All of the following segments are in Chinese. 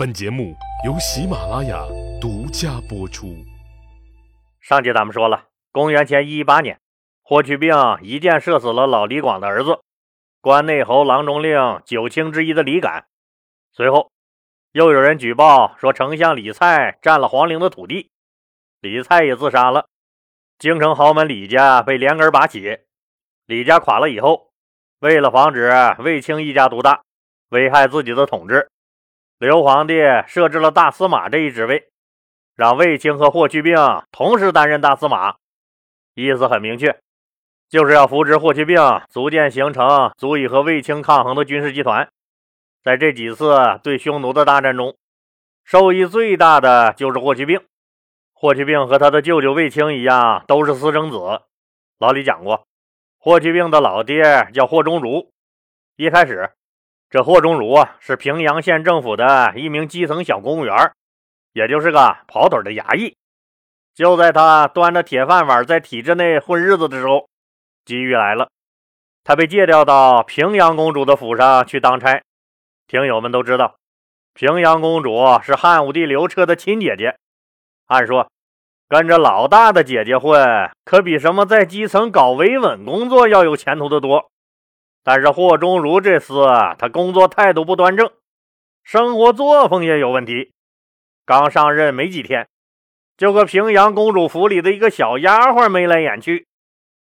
本节目由喜马拉雅独家播出。上集咱们说了，公元前一八年，霍去病一箭射死了老李广的儿子，关内侯郎中令九卿之一的李敢。随后，又有人举报说丞相李蔡占了皇陵的土地，李蔡也自杀了。京城豪门李家被连根拔起。李家垮了以后，为了防止卫青一家独大，危害自己的统治。刘皇帝设置了大司马这一职位，让卫青和霍去病同时担任大司马，意思很明确，就是要扶植霍去病，逐渐形成足以和卫青抗衡的军事集团。在这几次对匈奴的大战中，受益最大的就是霍去病。霍去病和他的舅舅卫青一样，都是私生子。老李讲过，霍去病的老爹叫霍中儒，一开始。这霍中儒啊，是平阳县政府的一名基层小公务员，也就是个跑腿的衙役。就在他端着铁饭碗在体制内混日子的时候，机遇来了，他被借调到平阳公主的府上去当差。听友们都知道，平阳公主是汉武帝刘彻的亲姐姐。按说，跟着老大的姐姐混，可比什么在基层搞维稳工作要有前途的多。但是霍中儒这厮，他工作态度不端正，生活作风也有问题。刚上任没几天，就和平阳公主府里的一个小丫鬟眉来眼去，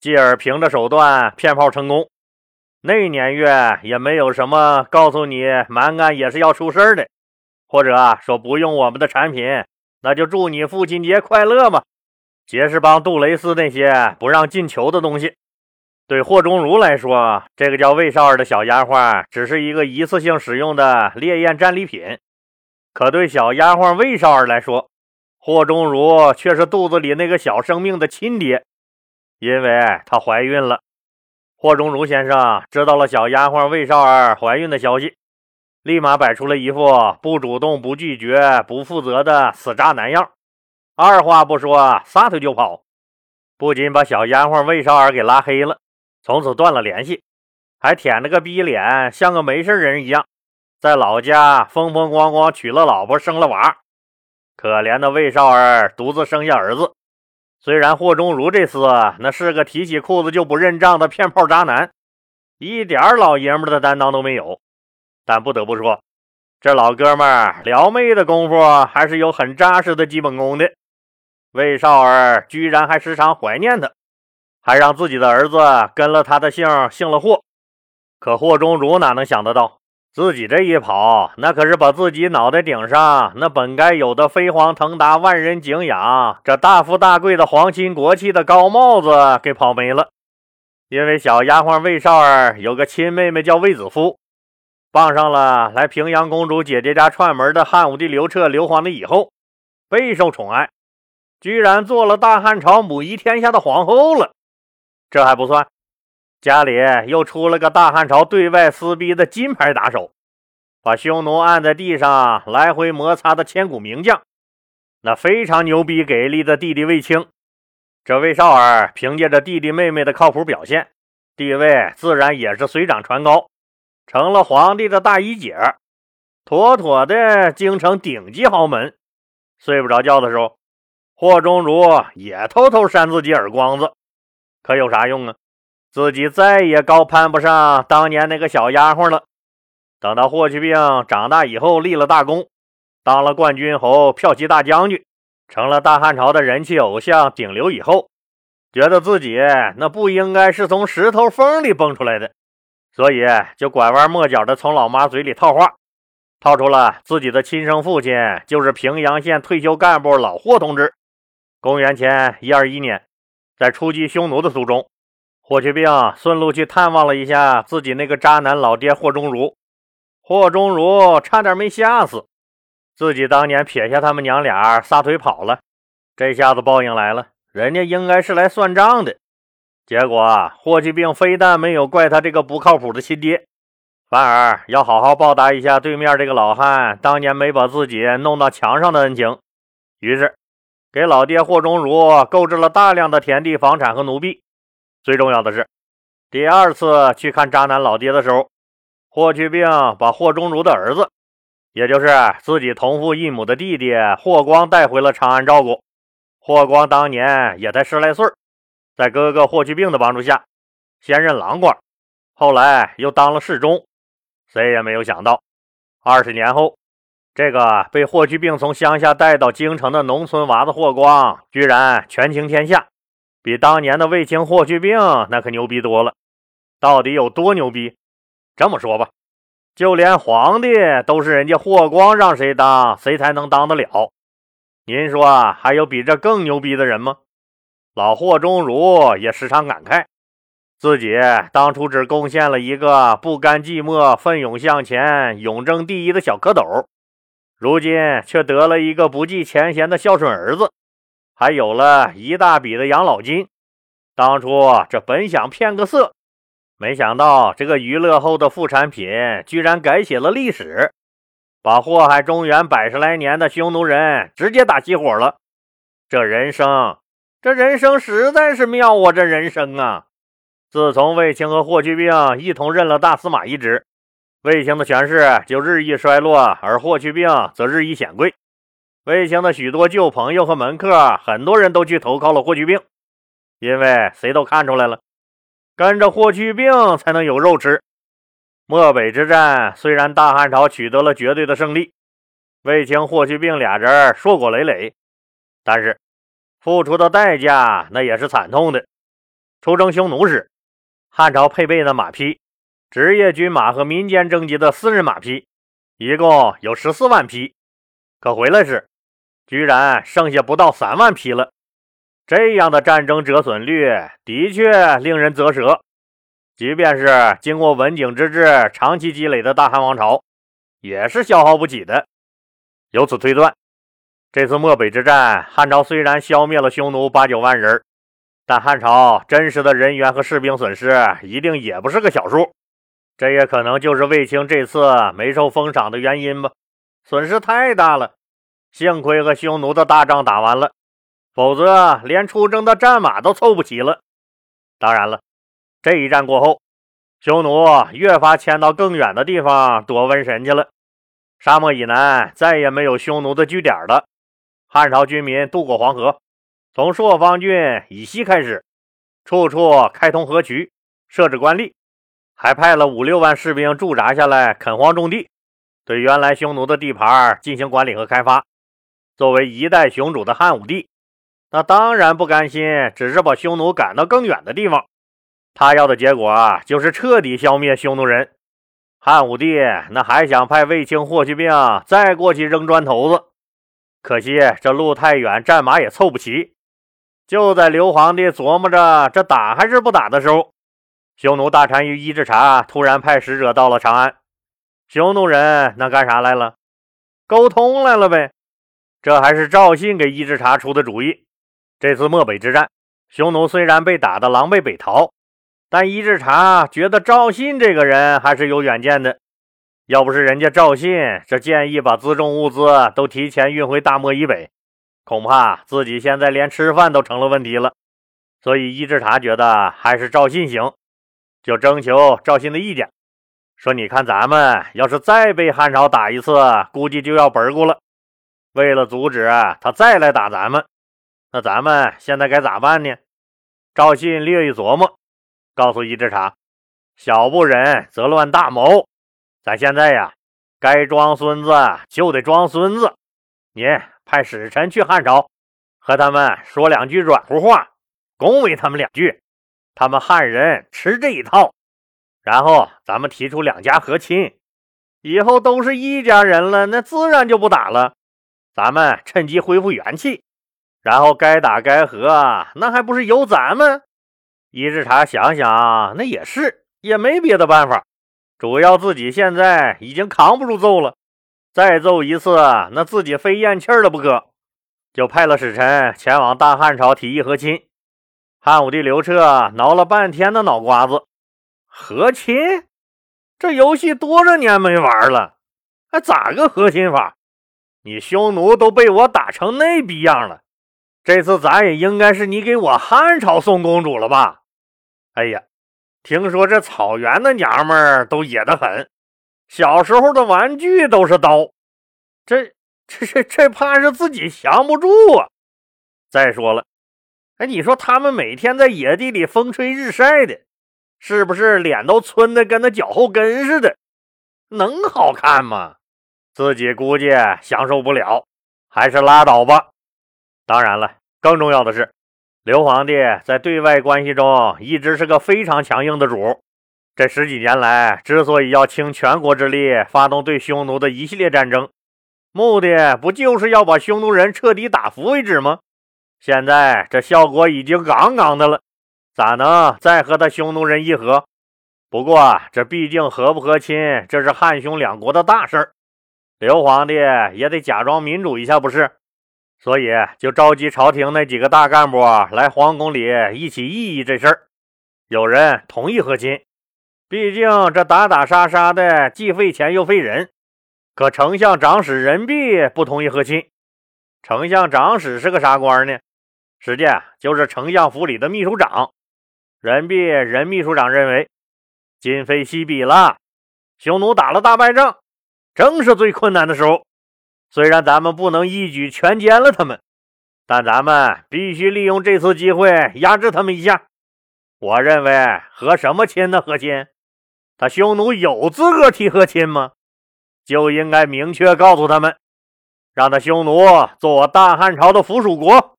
继而凭着手段骗炮成功。那年月也没有什么告诉你蛮干也是要出事的，或者说不用我们的产品，那就祝你父亲节快乐嘛。杰士邦、杜蕾斯那些不让进球的东西。对霍中儒来说，这个叫魏少儿的小丫鬟只是一个一次性使用的烈焰战利品；可对小丫鬟魏少儿来说，霍中儒却是肚子里那个小生命的亲爹，因为她怀孕了。霍中儒先生知道了小丫鬟魏少儿怀孕的消息，立马摆出了一副不主动、不拒绝、不负责的死渣男样，二话不说撒腿就跑，不仅把小丫鬟魏少儿给拉黑了。从此断了联系，还舔着个逼脸，像个没事人一样，在老家风风光光娶了老婆，生了娃。可怜的魏少儿独自生下儿子。虽然霍中儒这厮那是个提起裤子就不认账的骗炮渣男，一点老爷们的担当都没有，但不得不说，这老哥们撩妹的功夫还是有很扎实的基本功的。魏少儿居然还时常怀念他。还让自己的儿子跟了他的姓，姓了霍。可霍中儒哪能想得到，自己这一跑，那可是把自己脑袋顶上那本该有的飞黄腾达、万人敬仰、这大富大贵的皇亲国戚的高帽子给跑没了。因为小丫鬟魏少儿有个亲妹妹叫魏子夫，傍上了来平阳公主姐姐家串门的汉武帝刘彻刘皇帝以后，备受宠爱，居然做了大汉朝母仪天下的皇后了。这还不算，家里又出了个大汉朝对外撕逼的金牌打手，把匈奴按在地上来回摩擦的千古名将，那非常牛逼给力的弟弟卫青。这魏少儿凭借着弟弟妹妹的靠谱表现，地位自然也是水涨船高，成了皇帝的大姨姐，妥妥的京城顶级豪门。睡不着觉的时候，霍中儒也偷偷扇自己耳光子。可有啥用啊？自己再也高攀不上当年那个小丫鬟了。等到霍去病长大以后立了大功，当了冠军侯、骠骑大将军，成了大汉朝的人气偶像顶流以后，觉得自己那不应该是从石头缝里蹦出来的，所以就拐弯抹角的从老妈嘴里套话，套出了自己的亲生父亲就是平阳县退休干部老霍同志。公元前一二一年。在出击匈奴的途中，霍去病顺路去探望了一下自己那个渣男老爹霍中儒。霍中儒差点没吓死，自己当年撇下他们娘俩撒腿跑了，这下子报应来了，人家应该是来算账的。结果霍去病非但没有怪他这个不靠谱的亲爹，反而要好好报答一下对面这个老汉当年没把自己弄到墙上的恩情。于是。给老爹霍中儒购置了大量的田地、房产和奴婢。最重要的是，第二次去看渣男老爹的时候，霍去病把霍中儒的儿子也就是自己同父异母的弟弟霍光带回了长安照顾。霍光当年也才十来岁，在哥哥霍去病的帮助下，先任郎官，后来又当了侍中。谁也没有想到，二十年后，这个被霍去病从乡下带到京城的农村娃子霍光，居然权倾天下，比当年的卫青、霍去病那可牛逼多了。到底有多牛逼？这么说吧。就连皇帝都是人家霍光让谁当，谁才能当得了？您说还有比这更牛逼的人吗？老霍中儒也时常感慨，自己当初只贡献了一个不甘寂寞、奋勇向前、勇争第一的小蝌蚪，如今却得了一个不计前嫌的孝顺儿子，还有了一大笔的养老金。当初这本想骗个色。没想到这个娱乐后的副产品居然改写了历史，把祸害中原百十来年的匈奴人直接打熄火了。这人生，这人生实在是妙啊！这人生啊！自从卫青和霍去病一同任了大司马一职，卫青的权势就日益衰落，而霍去病则日益显贵。卫青的许多旧朋友和门客，很多人都去投靠了霍去病，因为谁都看出来了。跟着霍去病才能有肉吃。漠北之战虽然大汉朝取得了绝对的胜利，卫青、霍去病俩人硕果累累，但是付出的代价那也是惨痛的。出征匈奴时，汉朝配备的马匹，职业军马和民间征集的私人马匹，一共有十四万匹，可回来时，居然剩下不到三万匹了。这样的战争折损率的确令人啧舌。即便是经过文景之治长期积累的大汉王朝，也是消耗不起的。由此推断，这次漠北之战，汉朝虽然消灭了匈奴八九万人，但汉朝真实的人员和士兵损失一定也不是个小数。这也可能就是卫青这次没受封赏的原因吧。损失太大了，幸亏和匈奴的大仗打完了。否则，连出征的战马都凑不齐了。当然了，这一战过后，匈奴越发迁到更远的地方躲瘟神去了。沙漠以南再也没有匈奴的据点了。汉朝军民渡过黄河，从朔方郡以西开始，处处开通河渠，设置官吏，还派了五六万士兵驻扎下来垦荒种地，对原来匈奴的地盘进行管理和开发。作为一代雄主的汉武帝。那当然不甘心，只是把匈奴赶到更远的地方。他要的结果就是彻底消灭匈奴人。汉武帝那还想派卫青、霍去病再过去扔砖头子，可惜这路太远，战马也凑不齐。就在刘皇帝琢磨着这打还是不打的时候，匈奴大单于伊稚茶突然派使者到了长安。匈奴人那干啥来了？沟通来了呗。这还是赵信给伊稚茶出的主意。这次漠北之战，匈奴虽然被打得狼狈北逃，但伊稚茶觉得赵信这个人还是有远见的。要不是人家赵信这建议把辎重物资都提前运回大漠以北，恐怕自己现在连吃饭都成了问题了。所以伊稚茶觉得还是赵信行，就征求赵信的意见，说：“你看咱们要是再被汉朝打一次，估计就要本故了。为了阻止他再来打咱们。”那咱们现在该咋办呢？赵信略一琢磨，告诉伊稚茶：“小不忍则乱大谋。咱现在呀，该装孙子就得装孙子。你派使臣去汉朝，和他们说两句软乎话，恭维他们两句。他们汉人吃这一套。然后咱们提出两家和亲，以后都是一家人了，那自然就不打了。咱们趁机恢复元气。”然后该打该和，那还不是由咱们？伊稚茶想想，那也是，也没别的办法。主要自己现在已经扛不住揍了，再揍一次，那自己非咽气了不可。就派了使臣前往大汉朝提议和亲。汉武帝刘彻挠了半天的脑瓜子，和亲？这游戏多少年没玩了，还咋个和亲法？你匈奴都被我打成那逼样了。这次咱也应该是你给我汉朝送公主了吧？哎呀，听说这草原的娘们都野得很，小时候的玩具都是刀，这这这这怕是自己降不住啊！再说了，哎，你说他们每天在野地里风吹日晒的，是不是脸都皴的跟那脚后跟似的？能好看吗？自己估计享受不了，还是拉倒吧。当然了，更重要的是，刘皇帝在对外关系中一直是个非常强硬的主。这十几年来，之所以要倾全国之力发动对匈奴的一系列战争，目的不就是要把匈奴人彻底打服为止吗？现在这效果已经杠杠的了，咋能再和他匈奴人议和？不过这毕竟和不和亲，这是汉匈两国的大事儿，刘皇帝也得假装民主一下，不是？所以就召集朝廷那几个大干部来皇宫里一起议议这事儿。有人同意和亲。毕竟这打打杀杀的既费钱又费人，可丞相长史任弼不同意和亲。丞相长史是个啥官呢？实际就是丞相府里的秘书长。任弼任秘书长认为，今非昔比了，匈奴打了大败仗，正是最困难的时候。虽然咱们不能一举全歼了他们，但咱们必须利用这次机会压制他们一下。我认为和什么亲呢？和亲？他匈奴有资格提和亲吗？就应该明确告诉他们，让他匈奴做我大汉朝的附属国，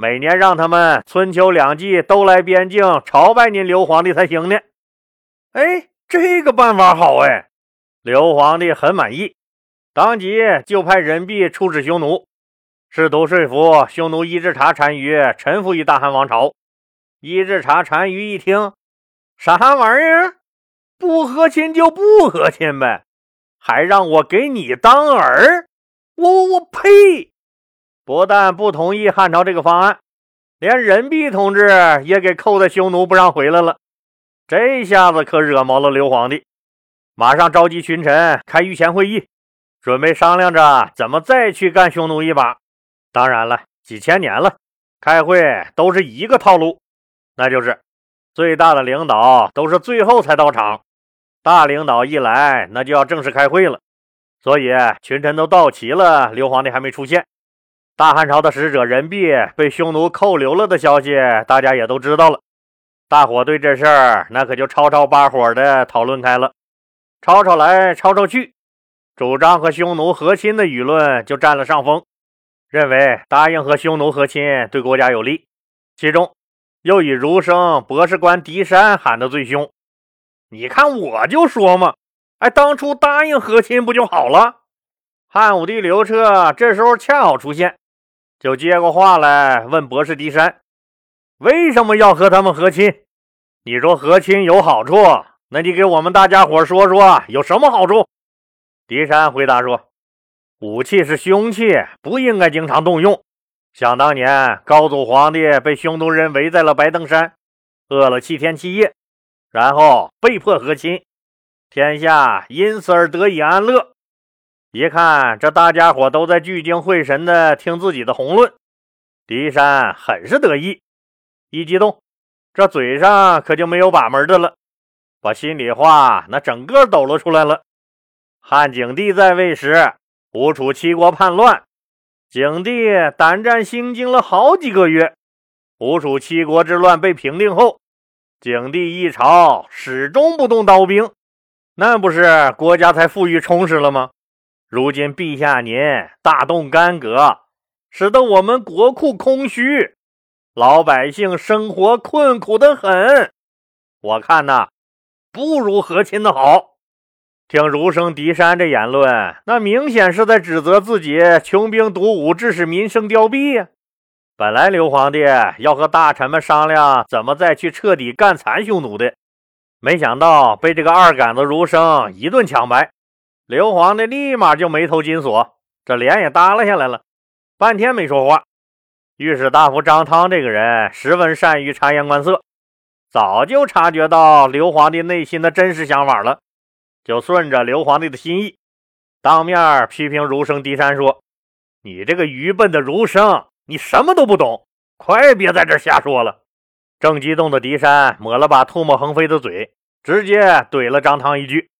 每年让他们春秋两季都来边境朝拜您刘皇帝才行呢。哎，这个办法好哎，刘皇帝很满意，当即就派人弼出使匈奴，试图说服匈奴伊稚茶单于臣服于大汉王朝。伊稚茶单于一听，啥玩意儿？不和亲就不和亲呗，还让我给你当儿？我我呸！不但不同意汉朝这个方案，连任弼同志也给扣在匈奴不让回来了。这下子可惹毛了刘皇帝，马上召集群臣开御前会议，准备商量着怎么再去干匈奴一把。当然了，几千年了，开会都是一个套路，那就是最大的领导都是最后才到场。大领导一来，那就要正式开会了，所以群臣都到齐了，刘皇帝还没出现。大汉朝的使者任弼被匈奴扣留了的消息，大家也都知道了。大伙对这事儿那可就吵吵巴火的讨论开了，吵吵来吵吵去，主张和匈奴和亲的舆论就占了上风，认为答应和匈奴和亲对国家有利。其中又以儒生博士官狄山喊得最凶。你看，我就说嘛，哎，当初答应和亲不就好了？汉武帝刘彻这时候恰好出现，就接过话来问博士狄山：“为什么要和他们和亲？你说和亲有好处，那你给我们大家伙说说有什么好处？”狄山回答说：“武器是凶器，不应该经常动用。想当年，高祖皇帝被匈奴人围在了白登山，饿了七天七夜。”然后被迫和亲，天下因此而得以安乐。一看这大家伙都在聚精会神的听自己的宏论，狄山很是得意，一激动，这嘴上可就没有把门的了，把心里话那整个抖了出来了。汉景帝在位时，吴楚七国叛乱，景帝胆战心惊了好几个月。吴楚七国之乱被平定后。景帝一朝始终不动刀兵，那不是国家才富裕充实了吗？如今陛下您大动干戈，使得我们国库空虚，老百姓生活困苦的很。我看呐，不如和亲的好。听儒生狄山这言论，那明显是在指责自己穷兵黩武，致使民生凋敝呀。本来刘皇帝要和大臣们商量怎么再去彻底干残匈奴的，没想到被这个二杆子儒生一顿抢白，刘皇帝立马就眉头紧锁，这脸也耷拉下来了，半天没说话。御史大夫张汤这个人十分善于察言观色，早就察觉到刘皇帝内心的真实想法了，就顺着刘皇帝的心意，当面批评儒生狄山说：“你这个愚笨的儒生！”你什么都不懂，快别在这瞎说了！正激动的狄山抹了把唾沫横飞的嘴，直接怼了张汤一句：“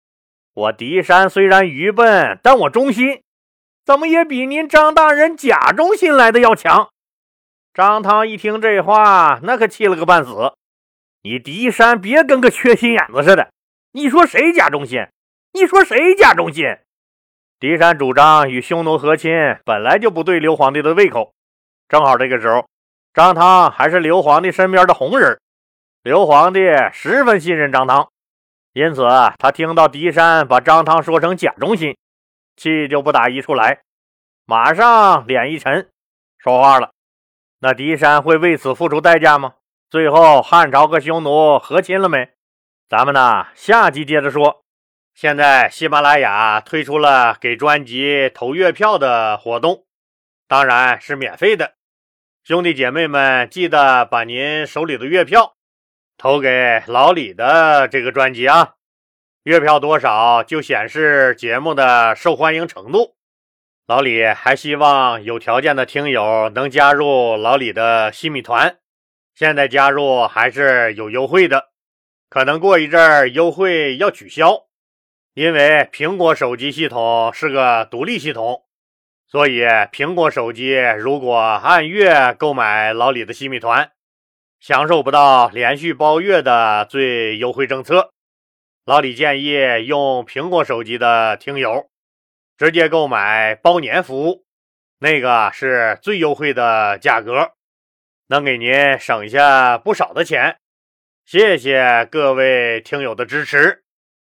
我狄山虽然愚笨，但我忠心。怎么也比您张大人假忠心来的要强。张汤一听这话，那可气了个半死。你狄山别跟个缺心眼子似的。你说谁假忠心？你说谁假忠心？狄山主张与匈奴和亲，本来就不对刘皇帝的胃口。正好这个时候，张汤还是刘皇帝身边的红人，刘皇帝十分信任张汤，因此他听到狄山把张汤说成假忠心。气就不打一处来，马上脸一沉，说话了：“那狄山会为此付出代价吗？最后汉朝和匈奴和亲了没？咱们呢，下集接着说。现在喜马拉雅推出了给专辑投月票的活动，当然是免费的。兄弟姐妹们，记得把您手里的月票投给老李的这个专辑啊。”月票多少就显示节目的受欢迎程度。老李还希望有条件的听友能加入老李的新米团，现在加入还是有优惠的，可能过一阵儿优惠要取消，因为苹果手机系统是个独立系统，所以苹果手机如果按月购买老李的新米团，享受不到连续包月的最优惠政策。老李建议用苹果手机的听友直接购买包年服务，那个是最优惠的价格，能给您省下不少的钱。谢谢各位听友的支持。